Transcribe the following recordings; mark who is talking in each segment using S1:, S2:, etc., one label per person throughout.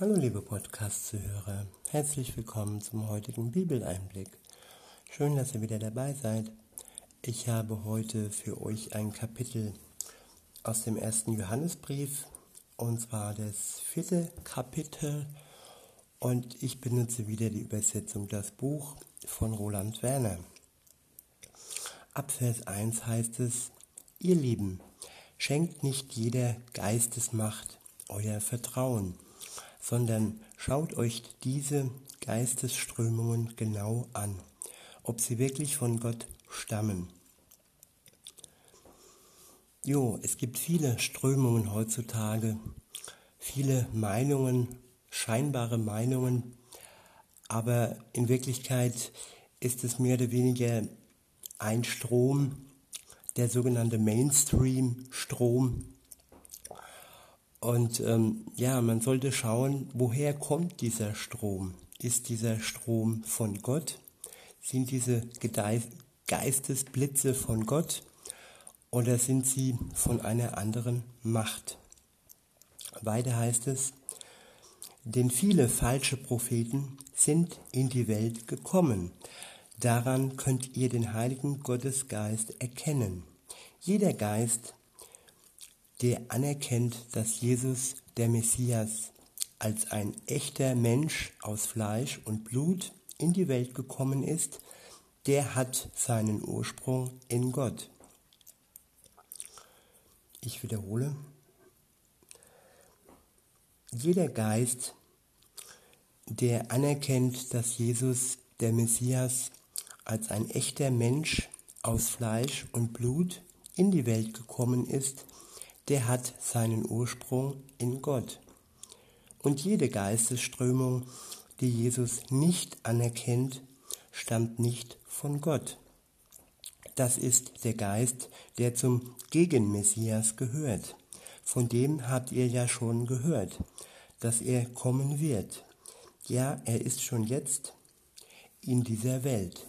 S1: Hallo liebe Podcast-Zuhörer, herzlich willkommen zum heutigen Bibeleinblick. Schön, dass ihr wieder dabei seid. Ich habe heute für euch ein Kapitel aus dem ersten Johannesbrief, und zwar das vierte Kapitel. Und ich benutze wieder die Übersetzung Das Buch von Roland Werner. Ab Vers 1 heißt es, ihr Lieben, schenkt nicht jeder Geistesmacht euer Vertrauen sondern schaut euch diese Geistesströmungen genau an, ob sie wirklich von Gott stammen. Jo, es gibt viele Strömungen heutzutage, viele Meinungen, scheinbare Meinungen, aber in Wirklichkeit ist es mehr oder weniger ein Strom, der sogenannte Mainstream-Strom, und ähm, ja, man sollte schauen, woher kommt dieser Strom? Ist dieser Strom von Gott? Sind diese Geistesblitze von Gott? Oder sind sie von einer anderen Macht? Weiter heißt es, denn viele falsche Propheten sind in die Welt gekommen. Daran könnt ihr den heiligen Gottesgeist erkennen. Jeder Geist, der anerkennt, dass Jesus der Messias als ein echter Mensch aus Fleisch und Blut in die Welt gekommen ist, der hat seinen Ursprung in Gott. Ich wiederhole. Jeder Geist, der anerkennt, dass Jesus der Messias als ein echter Mensch aus Fleisch und Blut in die Welt gekommen ist, der hat seinen Ursprung in Gott. Und jede Geistesströmung, die Jesus nicht anerkennt, stammt nicht von Gott. Das ist der Geist, der zum Gegenmessias gehört. Von dem habt ihr ja schon gehört, dass er kommen wird. Ja, er ist schon jetzt in dieser Welt.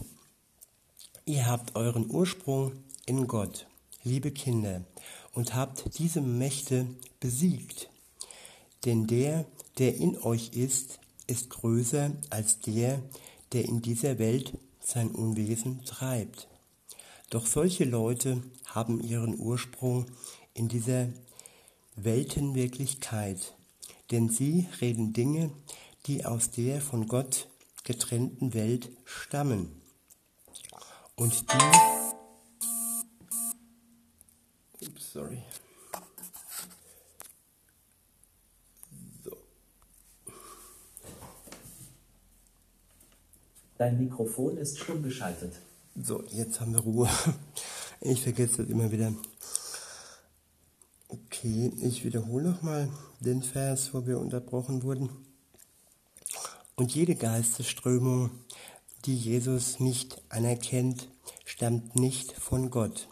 S1: Ihr habt euren Ursprung in Gott, liebe Kinder, und habt diese Mächte besiegt. Denn der, der in euch ist, ist größer als der, der in dieser Welt sein Unwesen treibt. Doch solche Leute haben ihren Ursprung in dieser Weltenwirklichkeit, denn sie reden Dinge, die aus der von Gott getrennten Welt stammen. Und die sorry. So.
S2: Dein Mikrofon ist stumm geschaltet.
S1: So, jetzt haben wir Ruhe. Ich vergesse das immer wieder. Okay, ich wiederhole nochmal den Vers, wo wir unterbrochen wurden. Und jede Geistesströmung, die Jesus nicht anerkennt, stammt nicht von Gott.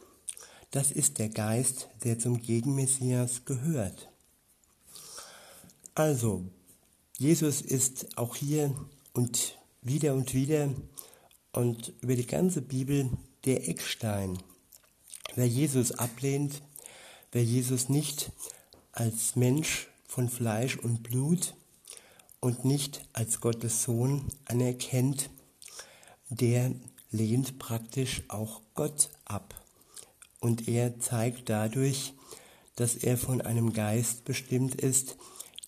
S1: Das ist der Geist, der zum Gegenmessias gehört. Also, Jesus ist auch hier und wieder und wieder und über die ganze Bibel der Eckstein. Wer Jesus ablehnt, wer Jesus nicht als Mensch von Fleisch und Blut und nicht als Gottes Sohn anerkennt, der lehnt praktisch auch Gott ab und er zeigt dadurch, dass er von einem Geist bestimmt ist,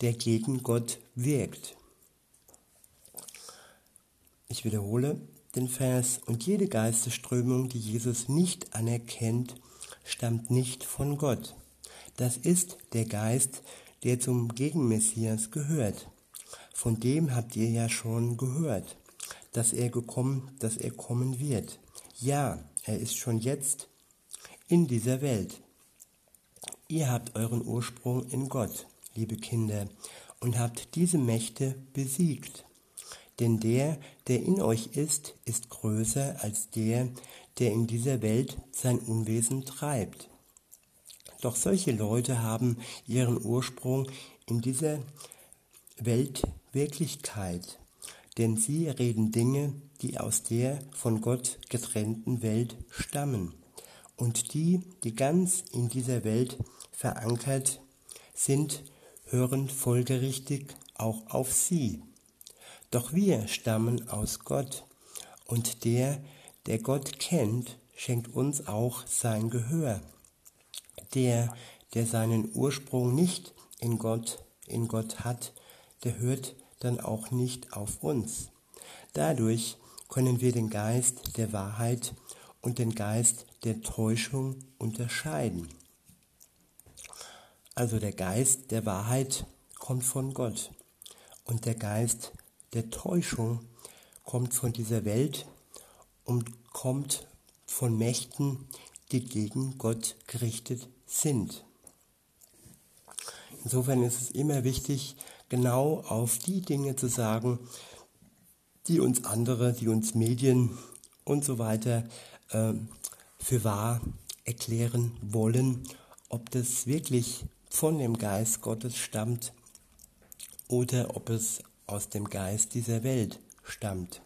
S1: der gegen Gott wirkt. Ich wiederhole den Vers, und jede Geistesströmung, die Jesus nicht anerkennt, stammt nicht von Gott. Das ist der Geist, der zum Gegenmessias gehört. Von dem habt ihr ja schon gehört, dass er gekommen, dass er kommen wird. Ja, er ist schon jetzt in dieser Welt. Ihr habt euren Ursprung in Gott, liebe Kinder, und habt diese Mächte besiegt. Denn der, der in euch ist, ist größer als der, der in dieser Welt sein Unwesen treibt. Doch solche Leute haben ihren Ursprung in dieser Weltwirklichkeit, denn sie reden Dinge, die aus der von Gott getrennten Welt stammen und die, die ganz in dieser Welt verankert sind, hören folgerichtig auch auf sie. Doch wir stammen aus Gott, und der, der Gott kennt, schenkt uns auch sein Gehör. Der, der seinen Ursprung nicht in Gott, in Gott hat, der hört dann auch nicht auf uns. Dadurch können wir den Geist der Wahrheit und den Geist der Täuschung unterscheiden. Also der Geist der Wahrheit kommt von Gott und der Geist der Täuschung kommt von dieser Welt und kommt von Mächten, die gegen Gott gerichtet sind. Insofern ist es immer wichtig, genau auf die Dinge zu sagen, die uns andere, die uns Medien und so weiter äh, für wahr erklären wollen, ob das wirklich von dem Geist Gottes stammt oder ob es aus dem Geist dieser Welt stammt.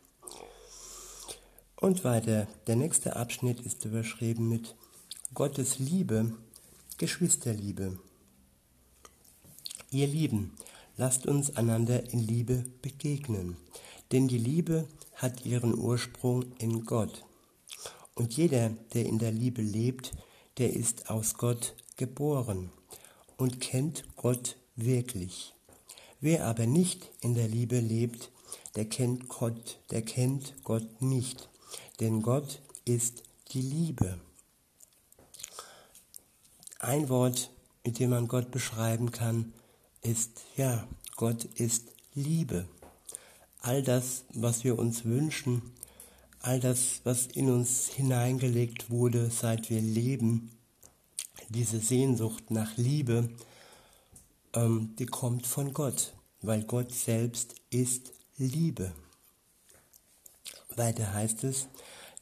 S1: Und weiter, der nächste Abschnitt ist überschrieben mit Gottes Liebe, Geschwisterliebe. Ihr Lieben, lasst uns einander in Liebe begegnen, denn die Liebe hat ihren Ursprung in Gott. Und jeder, der in der Liebe lebt, der ist aus Gott geboren und kennt Gott wirklich. Wer aber nicht in der Liebe lebt, der kennt Gott, der kennt Gott nicht, denn Gott ist die Liebe. Ein Wort, mit dem man Gott beschreiben kann, ist, ja, Gott ist Liebe. All das, was wir uns wünschen, all das, was in uns hineingelegt wurde, seit wir leben, diese Sehnsucht nach Liebe, ähm, die kommt von Gott, weil Gott selbst ist Liebe. Weiter heißt es,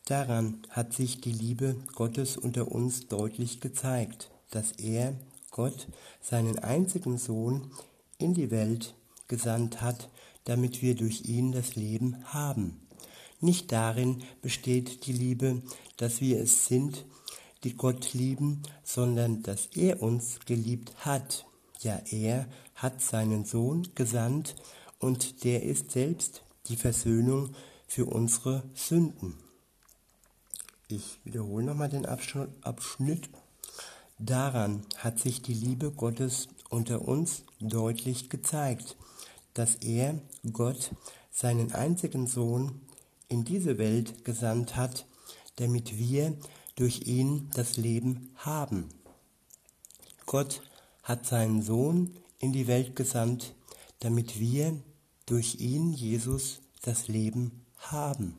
S1: daran hat sich die Liebe Gottes unter uns deutlich gezeigt, dass er, Gott, seinen einzigen Sohn in die Welt gesandt hat, damit wir durch ihn das Leben haben. Nicht darin besteht die Liebe, dass wir es sind, die Gott lieben, sondern dass er uns geliebt hat. Ja, er hat seinen Sohn gesandt und der ist selbst die Versöhnung für unsere Sünden. Ich wiederhole nochmal den Abschnitt. Daran hat sich die Liebe Gottes unter uns deutlich gezeigt, dass er, Gott, seinen einzigen Sohn in diese Welt gesandt hat, damit wir durch ihn das Leben haben. Gott hat seinen Sohn in die Welt gesandt, damit wir durch ihn, Jesus, das Leben haben.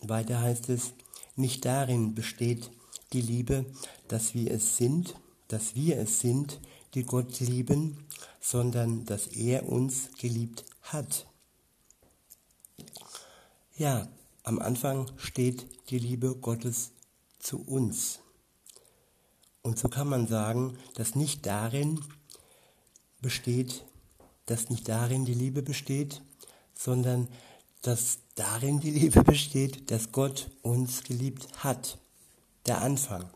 S1: Weiter heißt es, nicht darin besteht die Liebe, dass wir es sind, dass wir es sind, die Gott lieben, sondern dass er uns geliebt hat. Ja, am Anfang steht die Liebe Gottes zu uns. Und so kann man sagen, dass nicht darin besteht, dass nicht darin die Liebe besteht, sondern dass darin die Liebe besteht, dass Gott uns geliebt hat. Der Anfang.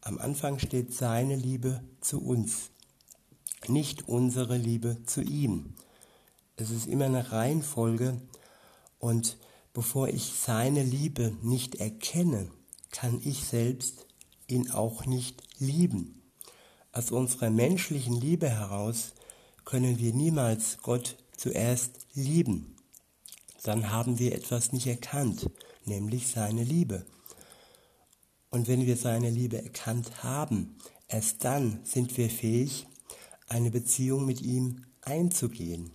S1: Am Anfang steht seine Liebe zu uns, nicht unsere Liebe zu ihm. Es ist immer eine Reihenfolge und bevor ich seine Liebe nicht erkenne, kann ich selbst ihn auch nicht lieben. Aus unserer menschlichen Liebe heraus können wir niemals Gott zuerst lieben. Dann haben wir etwas nicht erkannt, nämlich seine Liebe. Und wenn wir seine Liebe erkannt haben, erst dann sind wir fähig, eine Beziehung mit ihm einzugehen.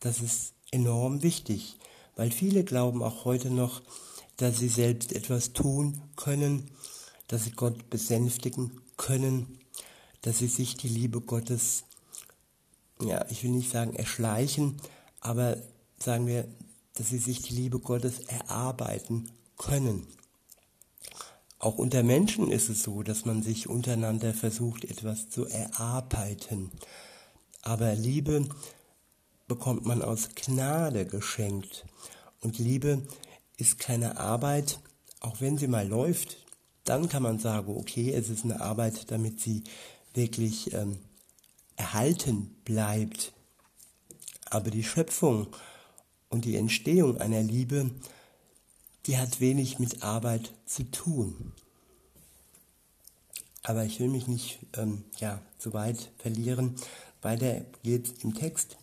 S1: Das ist enorm wichtig, weil viele glauben auch heute noch, dass sie selbst etwas tun können, dass sie Gott besänftigen können, dass sie sich die Liebe Gottes, ja, ich will nicht sagen erschleichen, aber sagen wir, dass sie sich die Liebe Gottes erarbeiten können. Auch unter Menschen ist es so, dass man sich untereinander versucht, etwas zu erarbeiten. Aber Liebe bekommt man aus Gnade geschenkt. Und Liebe ist keine Arbeit, auch wenn sie mal läuft, dann kann man sagen, okay, es ist eine Arbeit, damit sie wirklich ähm, erhalten bleibt. Aber die Schöpfung und die Entstehung einer Liebe, die hat wenig mit Arbeit zu tun. Aber ich will mich nicht ähm, ja, so weit verlieren. Weiter geht's im Text.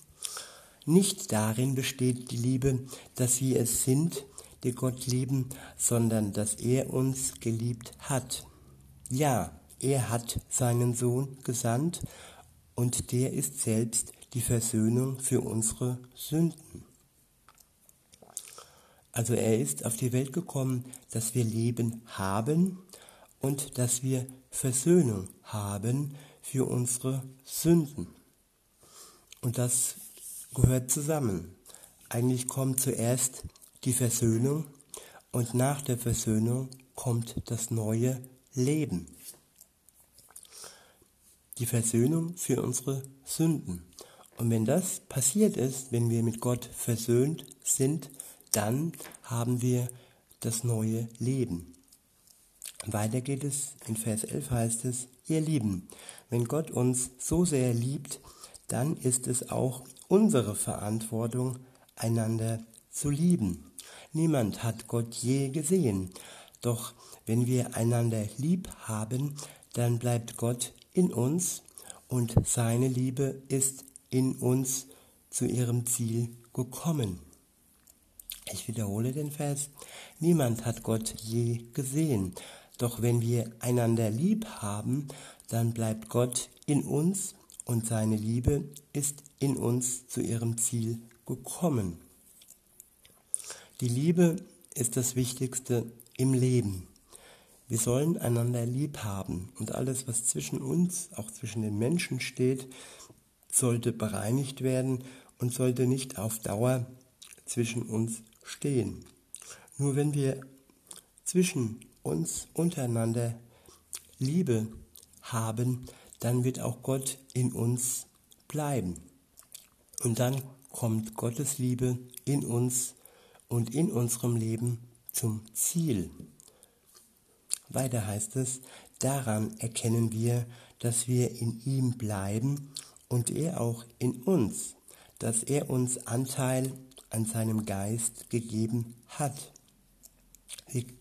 S1: Nicht darin besteht die Liebe, dass wir es sind, die Gott lieben, sondern dass er uns geliebt hat. Ja, er hat seinen Sohn gesandt und der ist selbst die Versöhnung für unsere Sünden. Also er ist auf die Welt gekommen, dass wir Leben haben und dass wir Versöhnung haben für unsere Sünden. Und das gehört zusammen. Eigentlich kommt zuerst die Versöhnung und nach der Versöhnung kommt das neue Leben. Die Versöhnung für unsere Sünden. Und wenn das passiert ist, wenn wir mit Gott versöhnt sind, dann haben wir das neue Leben. Weiter geht es, in Vers 11 heißt es, ihr Lieben, wenn Gott uns so sehr liebt, dann ist es auch unsere Verantwortung, einander zu lieben. Niemand hat Gott je gesehen, doch wenn wir einander lieb haben, dann bleibt Gott in uns und seine Liebe ist in uns zu ihrem Ziel gekommen. Ich wiederhole den Vers. Niemand hat Gott je gesehen. Doch wenn wir einander lieb haben, dann bleibt Gott in uns und seine Liebe ist in uns zu ihrem Ziel gekommen. Die Liebe ist das Wichtigste im Leben. Wir sollen einander lieb haben und alles, was zwischen uns, auch zwischen den Menschen steht, sollte bereinigt werden und sollte nicht auf Dauer zwischen uns stehen. Nur wenn wir zwischen uns untereinander Liebe haben, dann wird auch Gott in uns bleiben. Und dann kommt Gottes Liebe in uns und in unserem Leben zum Ziel. Weiter heißt es, daran erkennen wir, dass wir in ihm bleiben und er auch in uns, dass er uns Anteil an seinem Geist gegeben hat.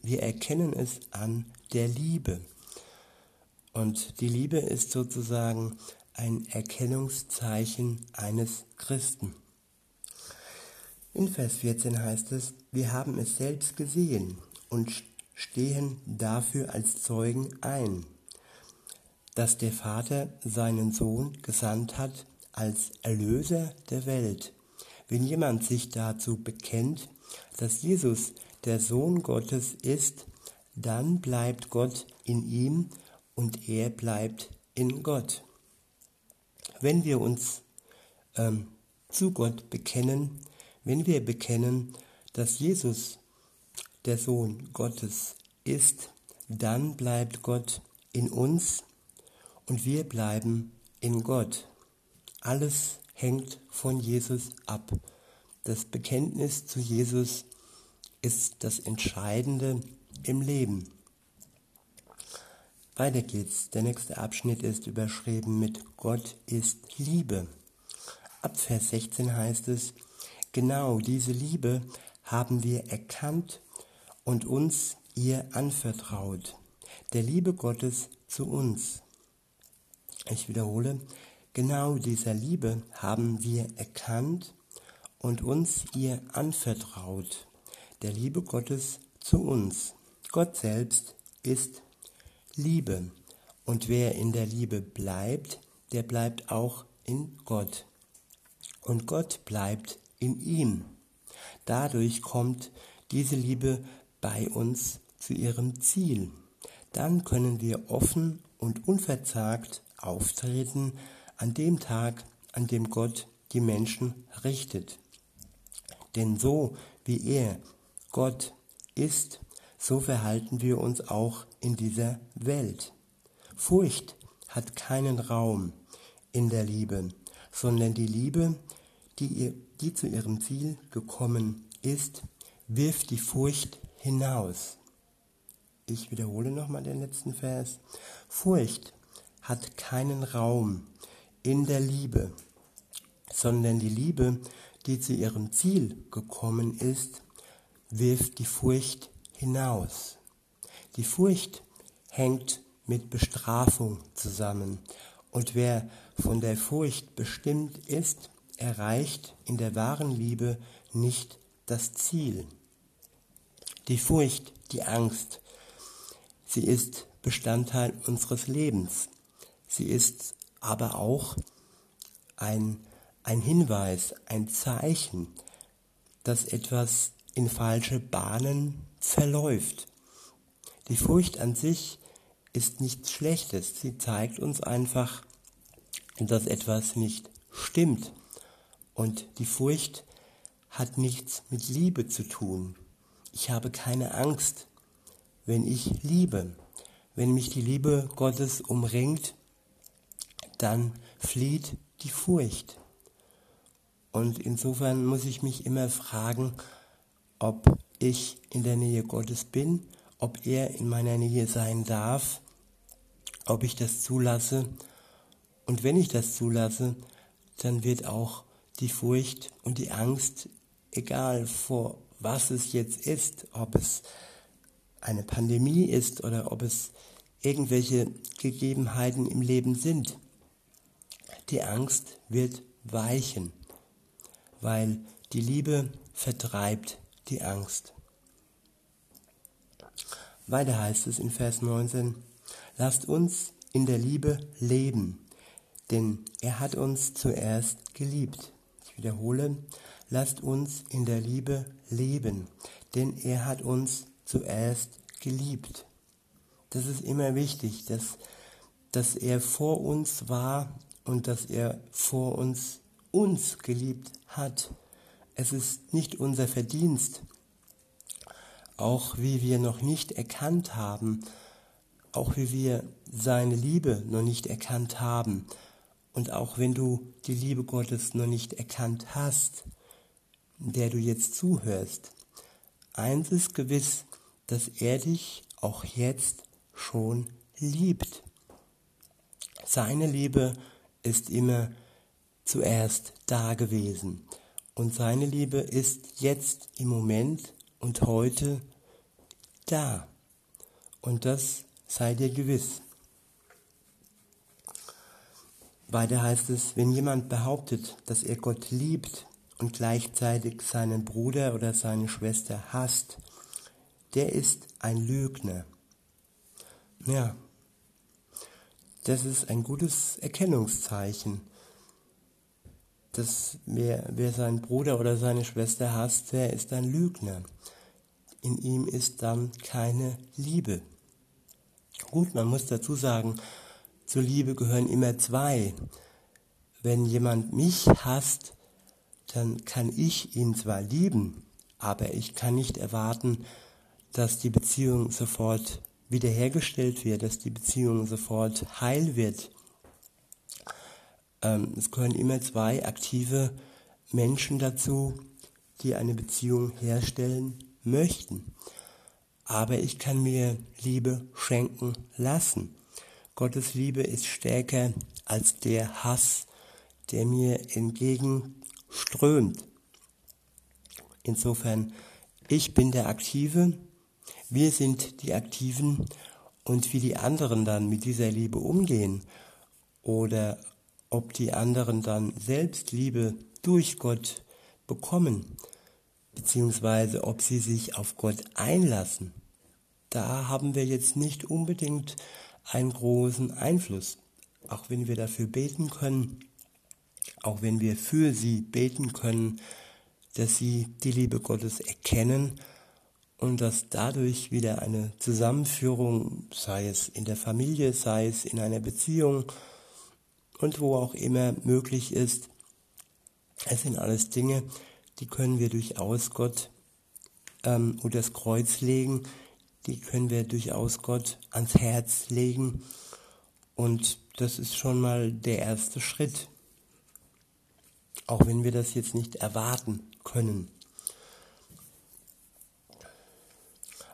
S1: Wir, erkennen es an der Liebe. Und die Liebe ist sozusagen ein Erkennungszeichen eines Christen. In Vers 14 heißt es, wir haben es selbst gesehen und stehen dafür als Zeugen ein, dass der Vater seinen Sohn gesandt hat als Erlöser der Welt. Wenn jemand sich dazu bekennt, dass Jesus der Sohn Gottes ist, dann bleibt Gott in ihm und er bleibt in Gott. Wenn wir uns ähm, zu Gott bekennen, wenn wir bekennen, dass Jesus der Sohn Gottes ist, dann bleibt Gott in uns und wir bleiben in Gott. Alles hängt von Jesus ab. Das Bekenntnis zu Jesus ist das Entscheidende im Leben. Weiter geht's. Der nächste Abschnitt ist überschrieben mit Gott ist Liebe. Ab Vers 16 heißt es, genau diese Liebe haben wir erkannt und uns ihr anvertraut. Der Liebe Gottes zu uns. Ich wiederhole, genau dieser Liebe haben wir erkannt und uns ihr anvertraut. Der Liebe Gottes zu uns. Gott selbst ist Liebe. Und wer in der Liebe bleibt, der bleibt auch in Gott. Und Gott bleibt in ihm. Dadurch kommt diese Liebe bei uns zu ihrem Ziel. Dann können wir offen und unverzagt auftreten an dem Tag, an dem Gott die Menschen richtet. Denn so wie er, Gott, ist, so verhalten wir uns auch in dieser Welt. Furcht hat keinen Raum in der Liebe, sondern die Liebe, die, ihr, die zu ihrem Ziel gekommen ist, wirft die Furcht hinaus. Ich wiederhole nochmal den letzten Vers. Furcht hat keinen Raum in der Liebe, sondern die Liebe, die zu ihrem Ziel gekommen ist, wirft die Furcht hinaus. Die Furcht hängt mit Bestrafung zusammen und wer von der Furcht bestimmt ist, erreicht in der wahren Liebe nicht das Ziel. Die Furcht, die Angst, sie ist Bestandteil unseres Lebens. Sie ist aber auch ein, ein Hinweis, ein Zeichen, dass etwas in falsche Bahnen verläuft. Die Furcht an sich ist nichts Schlechtes. Sie zeigt uns einfach, dass etwas nicht stimmt. Und die Furcht hat nichts mit Liebe zu tun. Ich habe keine Angst, wenn ich liebe. Wenn mich die Liebe Gottes umringt, dann flieht die Furcht. Und insofern muss ich mich immer fragen, ob ich in der Nähe Gottes bin, ob er in meiner Nähe sein darf, ob ich das zulasse. Und wenn ich das zulasse, dann wird auch die Furcht und die Angst, egal vor was es jetzt ist, ob es eine Pandemie ist oder ob es irgendwelche Gegebenheiten im Leben sind. Die Angst wird weichen, weil die Liebe vertreibt die Angst. Weiter heißt es in Vers 19, lasst uns in der Liebe leben, denn er hat uns zuerst geliebt. Ich wiederhole, lasst uns in der Liebe leben, denn er hat uns zuerst geliebt. Das ist immer wichtig, dass, dass er vor uns war und dass er vor uns uns geliebt hat. Es ist nicht unser Verdienst, auch wie wir noch nicht erkannt haben, auch wie wir seine Liebe noch nicht erkannt haben und auch wenn du die Liebe Gottes noch nicht erkannt hast, der du jetzt zuhörst, eins ist gewiss, dass er dich auch jetzt schon liebt. Seine Liebe ist immer zuerst da gewesen und seine Liebe ist jetzt im Moment und heute da. Und das sei dir gewiss. Weiter heißt es, wenn jemand behauptet, dass er Gott liebt und gleichzeitig seinen Bruder oder seine Schwester hasst, der ist ein Lügner. Ja, das ist ein gutes Erkennungszeichen, dass wer, wer seinen Bruder oder seine Schwester hasst, der ist ein Lügner. In ihm ist dann keine Liebe. Gut, man muss dazu sagen, zur Liebe gehören immer zwei. Wenn jemand mich hasst, dann kann ich ihn zwar lieben, aber ich kann nicht erwarten, dass die Beziehung sofort wiederhergestellt wird, dass die Beziehung sofort heil wird. Ähm, es gehören immer zwei aktive Menschen dazu, die eine Beziehung herstellen möchten. Aber ich kann mir Liebe schenken lassen. Gottes Liebe ist stärker als der Hass, der mir entgegenströmt. Insofern, ich bin der Aktive, wir sind die Aktiven und wie die anderen dann mit dieser Liebe umgehen oder ob die anderen dann selbst Liebe durch Gott bekommen, beziehungsweise ob sie sich auf Gott einlassen, da haben wir jetzt nicht unbedingt einen großen Einfluss. Auch wenn wir dafür beten können, auch wenn wir für sie beten können, dass sie die Liebe Gottes erkennen und dass dadurch wieder eine Zusammenführung, sei es in der Familie, sei es in einer Beziehung und wo auch immer möglich ist, es sind alles Dinge, die können wir durchaus Gott ähm, unter das Kreuz legen, die können wir durchaus Gott ans Herz legen und das ist schon mal der erste Schritt, auch wenn wir das jetzt nicht erwarten können.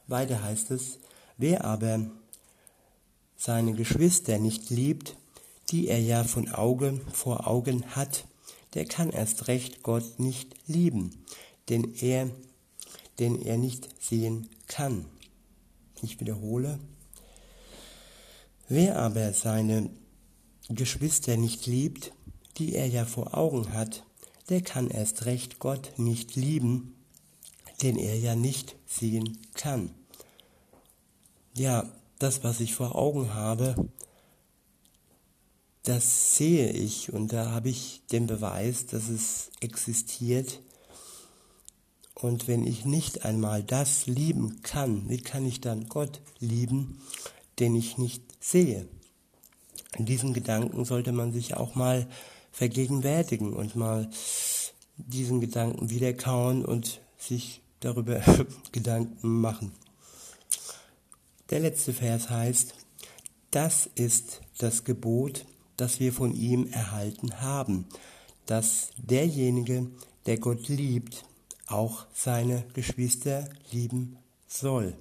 S1: Weiter heißt es, wer aber seine Geschwister nicht liebt, die er ja von Auge vor Augen hat, der kann erst recht Gott nicht lieben, den er, den er nicht sehen kann. Ich wiederhole, wer aber seine Geschwister nicht liebt, die er ja vor Augen hat, der kann erst recht Gott nicht lieben, den er ja nicht sehen kann. Ja, das, was ich vor Augen habe, das sehe ich und da habe ich den Beweis, dass es existiert. Und wenn ich nicht einmal das lieben kann, wie kann ich dann Gott lieben, den ich nicht sehe? In diesen Gedanken sollte man sich auch mal vergegenwärtigen und mal diesen Gedanken wiederkauen und sich darüber Gedanken machen. Der letzte Vers heißt, das ist das Gebot, das wir von ihm erhalten haben, dass derjenige, der Gott liebt, auch seine Geschwister lieben soll.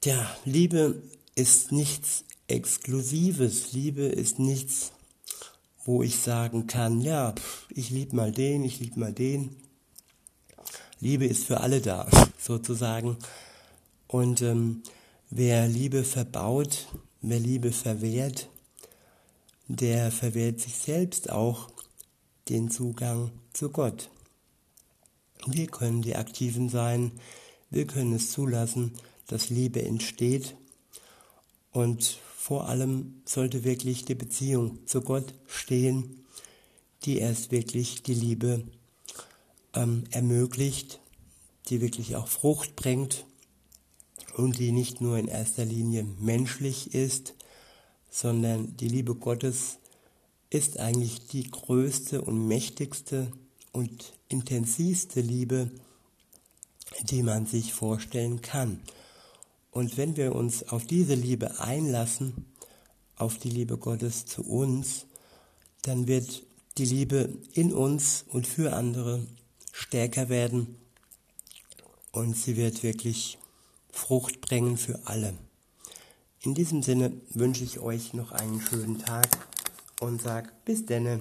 S1: Tja, Liebe ist nichts Exklusives. Liebe ist nichts, wo ich sagen kann, ja, ich liebe mal den, ich liebe mal den. Liebe ist für alle da, sozusagen. Und ähm, wer Liebe verbaut, wer Liebe verwehrt, der verwehrt sich selbst auch den Zugang zu Gott. Wir können die Aktiven sein, wir können es zulassen, dass Liebe entsteht und vor allem sollte wirklich die Beziehung zu Gott stehen, die erst wirklich die Liebe ähm, ermöglicht, die wirklich auch Frucht bringt und die nicht nur in erster Linie menschlich ist, sondern die Liebe Gottes ist eigentlich die größte und mächtigste und intensivste Liebe, die man sich vorstellen kann. Und wenn wir uns auf diese Liebe einlassen, auf die Liebe Gottes zu uns, dann wird die Liebe in uns und für andere stärker werden und sie wird wirklich Frucht bringen für alle. In diesem Sinne wünsche ich euch noch einen schönen Tag und sag bis denne.